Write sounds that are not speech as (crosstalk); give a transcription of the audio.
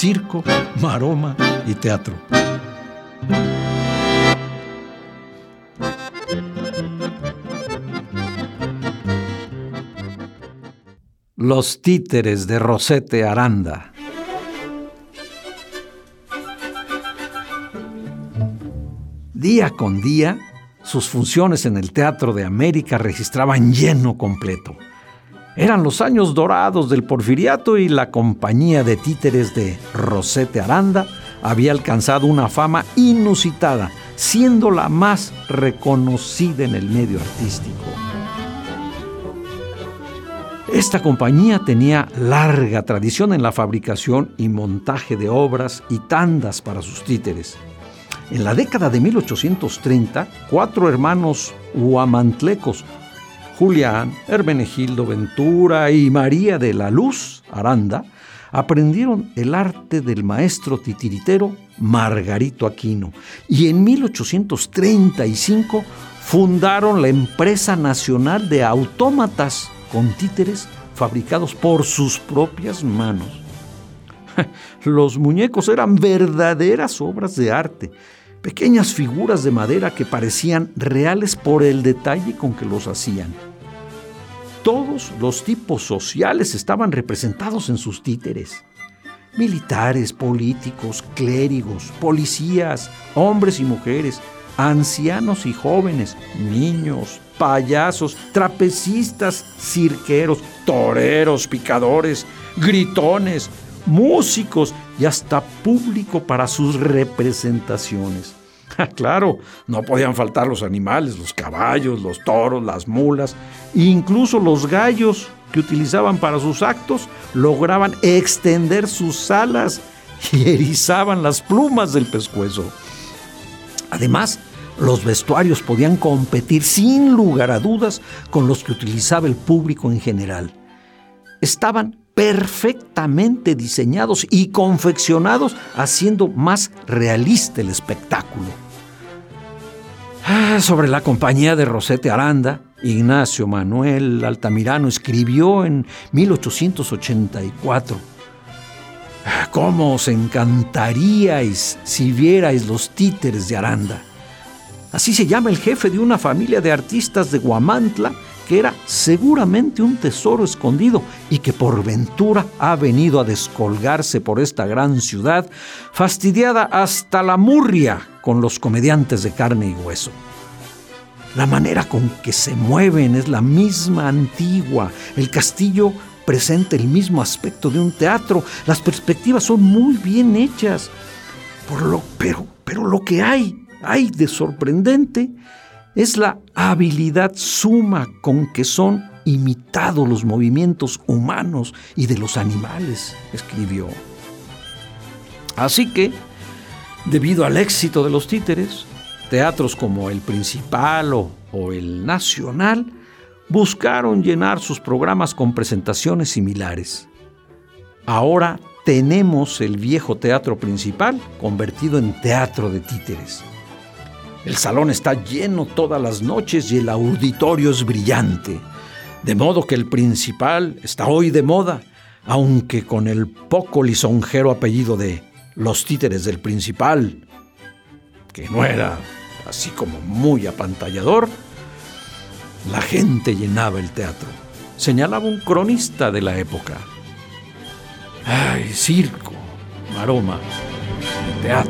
Circo, maroma y teatro. Los títeres de Rosete Aranda. Día con día, sus funciones en el Teatro de América registraban lleno completo. Eran los años dorados del porfiriato y la compañía de títeres de Rosete Aranda había alcanzado una fama inusitada, siendo la más reconocida en el medio artístico. Esta compañía tenía larga tradición en la fabricación y montaje de obras y tandas para sus títeres. En la década de 1830, cuatro hermanos huamantlecos, Julián, Hermenegildo Ventura y María de la Luz Aranda, aprendieron el arte del maestro titiritero Margarito Aquino y en 1835 fundaron la Empresa Nacional de Autómatas con títeres fabricados por sus propias manos. (laughs) Los muñecos eran verdaderas obras de arte, pequeñas figuras de madera que parecían reales por el detalle con que los hacían. Todos los tipos sociales estaban representados en sus títeres. Militares, políticos, clérigos, policías, hombres y mujeres, ancianos y jóvenes, niños, payasos, trapecistas, cirqueros, toreros, picadores, gritones, músicos y hasta público para sus representaciones. (laughs) claro, no podían faltar los animales, los caballos, los toros, las mulas, incluso los gallos que utilizaban para sus actos lograban extender sus alas y (laughs) erizaban las plumas del pescuezo. Además, los vestuarios podían competir sin lugar a dudas con los que utilizaba el público en general. Estaban perfectamente diseñados y confeccionados haciendo más realista el espectáculo. Ah, sobre la compañía de Rosete Aranda, Ignacio Manuel Altamirano escribió en 1884, ah, ¿Cómo os encantaríais si vierais los títeres de Aranda? Así se llama el jefe de una familia de artistas de Guamantla que era seguramente un tesoro escondido y que por ventura ha venido a descolgarse por esta gran ciudad, fastidiada hasta la murria con los comediantes de carne y hueso. La manera con que se mueven es la misma antigua. El castillo presenta el mismo aspecto de un teatro. Las perspectivas son muy bien hechas. Por lo, pero, pero lo que hay hay de sorprendente es la habilidad suma con que son imitados los movimientos humanos y de los animales, escribió. Así que, debido al éxito de los títeres, teatros como el Principal o, o el Nacional buscaron llenar sus programas con presentaciones similares. Ahora tenemos el viejo teatro principal convertido en teatro de títeres. El salón está lleno todas las noches y el auditorio es brillante. De modo que el principal está hoy de moda, aunque con el poco lisonjero apellido de los títeres del principal, que no era así como muy apantallador, la gente llenaba el teatro, señalaba un cronista de la época. ¡Ay, circo, maroma, teatro!